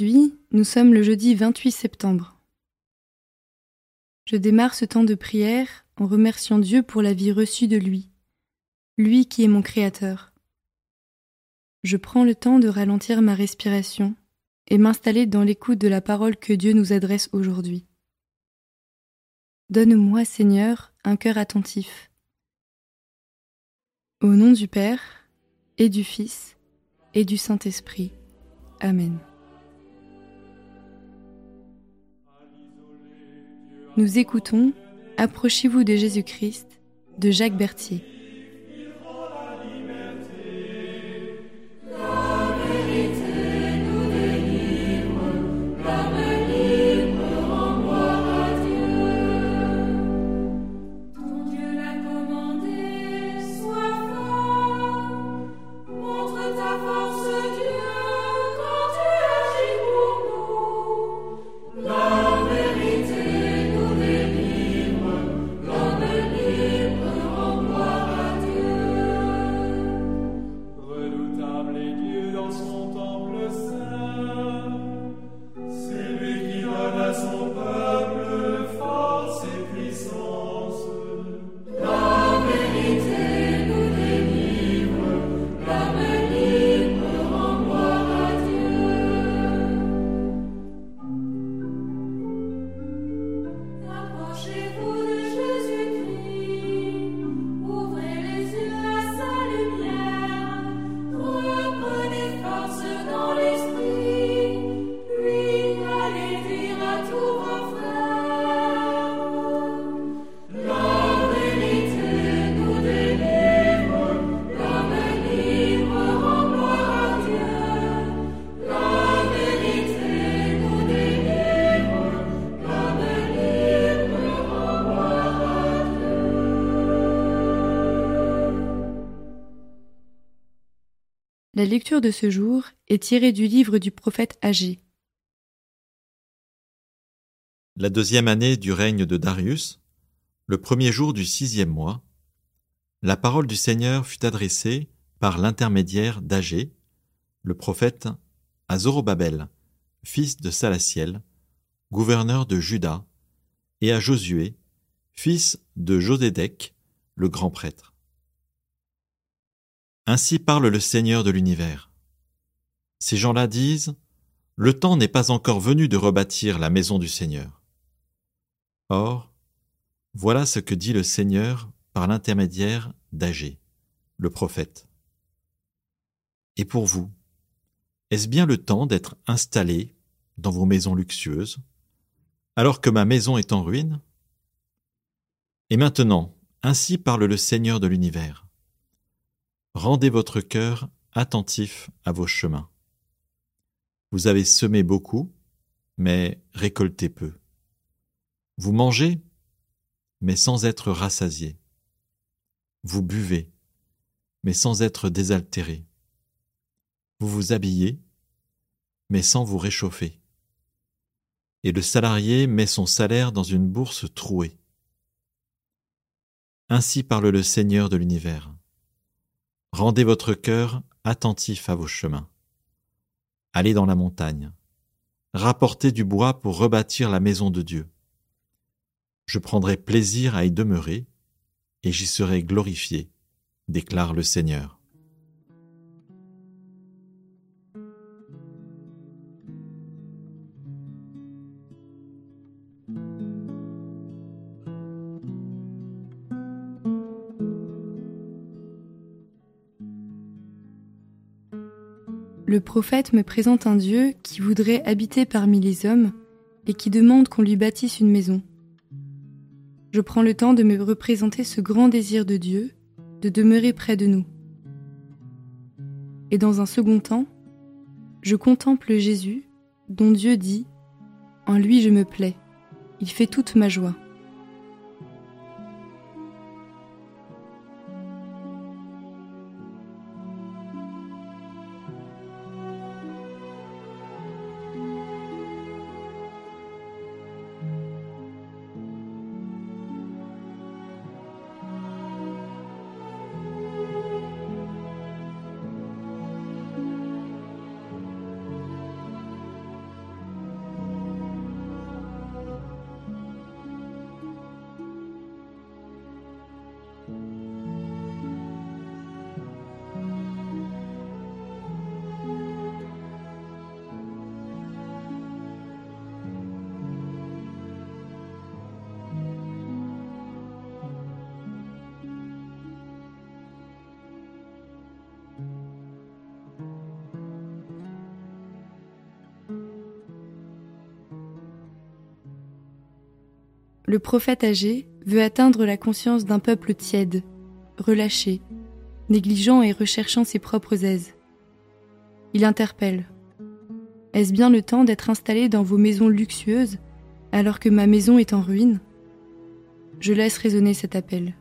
Aujourd'hui, nous sommes le jeudi 28 septembre. Je démarre ce temps de prière en remerciant Dieu pour la vie reçue de lui, lui qui est mon Créateur. Je prends le temps de ralentir ma respiration et m'installer dans l'écoute de la parole que Dieu nous adresse aujourd'hui. Donne-moi, Seigneur, un cœur attentif. Au nom du Père, et du Fils, et du Saint-Esprit. Amen. Nous écoutons Approchez-vous de Jésus-Christ de Jacques Berthier. La lecture de ce jour est tirée du livre du prophète Agé. La deuxième année du règne de Darius, le premier jour du sixième mois, la parole du Seigneur fut adressée par l'intermédiaire d'Agé, le prophète, à Zorobabel, fils de Salatiel, gouverneur de Juda, et à Josué, fils de Jodédek, le grand prêtre. Ainsi parle le Seigneur de l'univers. Ces gens-là disent Le temps n'est pas encore venu de rebâtir la maison du Seigneur. Or, voilà ce que dit le Seigneur par l'intermédiaire d'Agé, le prophète. Et pour vous, est-ce bien le temps d'être installé dans vos maisons luxueuses, alors que ma maison est en ruine? Et maintenant, ainsi parle le Seigneur de l'univers. Rendez votre cœur attentif à vos chemins. Vous avez semé beaucoup, mais récolté peu. Vous mangez, mais sans être rassasié. Vous buvez, mais sans être désaltéré. Vous vous habillez, mais sans vous réchauffer. Et le salarié met son salaire dans une bourse trouée. Ainsi parle le Seigneur de l'univers. Rendez votre cœur attentif à vos chemins. Allez dans la montagne. Rapportez du bois pour rebâtir la maison de Dieu. Je prendrai plaisir à y demeurer, et j'y serai glorifié, déclare le Seigneur. Le prophète me présente un Dieu qui voudrait habiter parmi les hommes et qui demande qu'on lui bâtisse une maison. Je prends le temps de me représenter ce grand désir de Dieu de demeurer près de nous. Et dans un second temps, je contemple Jésus dont Dieu dit ⁇ En lui je me plais, il fait toute ma joie ⁇ Le prophète âgé veut atteindre la conscience d'un peuple tiède, relâché, négligent et recherchant ses propres aises. Il interpelle. Est-ce bien le temps d'être installé dans vos maisons luxueuses alors que ma maison est en ruine? Je laisse résonner cet appel.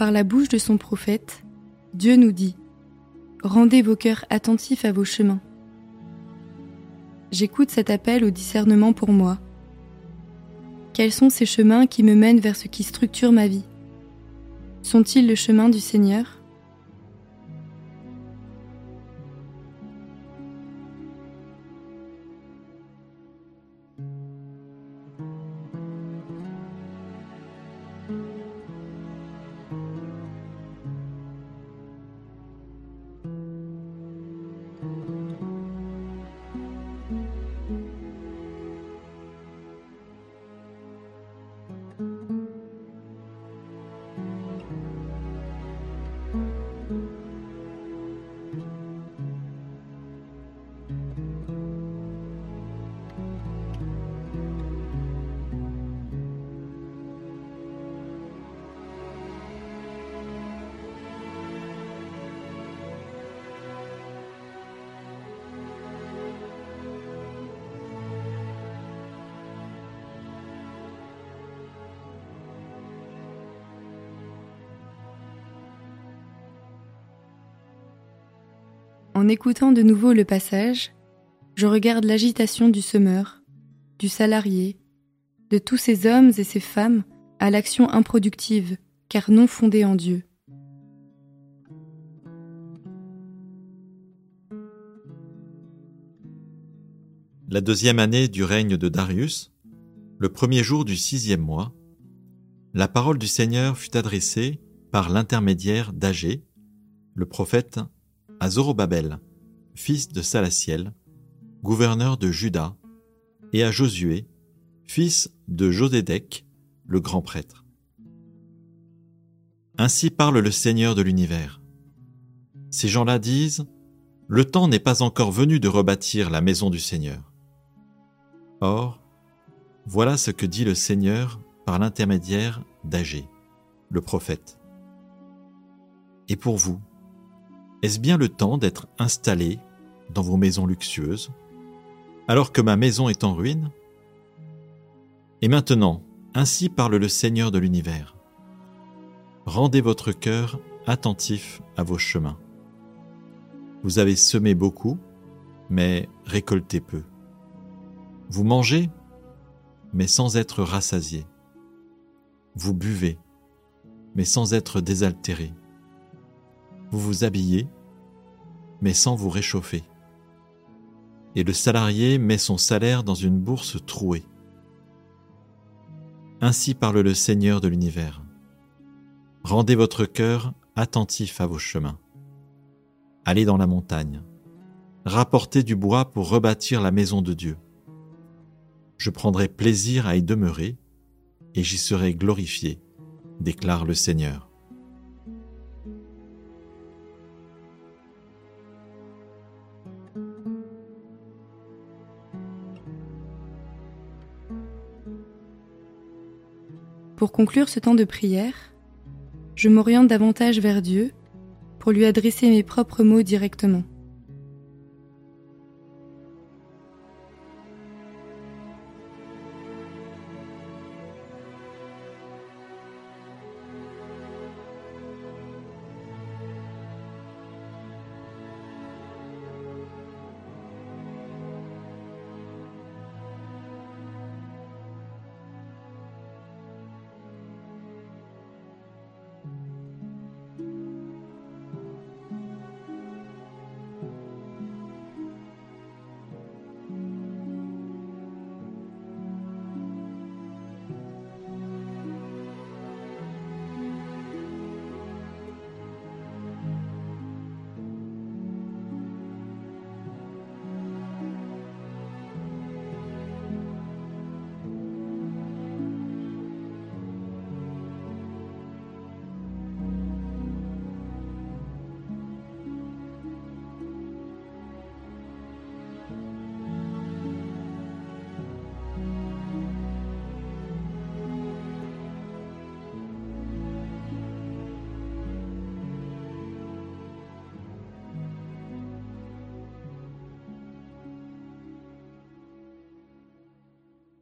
Par la bouche de son prophète, Dieu nous dit Rendez vos cœurs attentifs à vos chemins. J'écoute cet appel au discernement pour moi. Quels sont ces chemins qui me mènent vers ce qui structure ma vie? Sont-ils le chemin du Seigneur? En écoutant de nouveau le passage, je regarde l'agitation du semeur, du salarié, de tous ces hommes et ces femmes à l'action improductive, car non fondée en Dieu. La deuxième année du règne de Darius, le premier jour du sixième mois, la parole du Seigneur fut adressée par l'intermédiaire d'Agé, le prophète à Zorobabel, fils de Salatiel, gouverneur de Juda, et à Josué, fils de Jodédek, le grand prêtre. Ainsi parle le Seigneur de l'univers. Ces gens-là disent, Le temps n'est pas encore venu de rebâtir la maison du Seigneur. Or, voilà ce que dit le Seigneur par l'intermédiaire d'Agé, le prophète. Et pour vous, est-ce bien le temps d'être installé dans vos maisons luxueuses, alors que ma maison est en ruine? Et maintenant, ainsi parle le Seigneur de l'univers. Rendez votre cœur attentif à vos chemins. Vous avez semé beaucoup, mais récolté peu. Vous mangez, mais sans être rassasié. Vous buvez, mais sans être désaltéré. Vous vous habillez, mais sans vous réchauffer. Et le salarié met son salaire dans une bourse trouée. Ainsi parle le Seigneur de l'univers. Rendez votre cœur attentif à vos chemins. Allez dans la montagne. Rapportez du bois pour rebâtir la maison de Dieu. Je prendrai plaisir à y demeurer, et j'y serai glorifié, déclare le Seigneur. Pour conclure ce temps de prière, je m'oriente davantage vers Dieu pour lui adresser mes propres mots directement.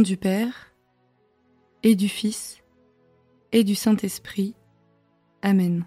Du Père, et du Fils, et du Saint-Esprit. Amen.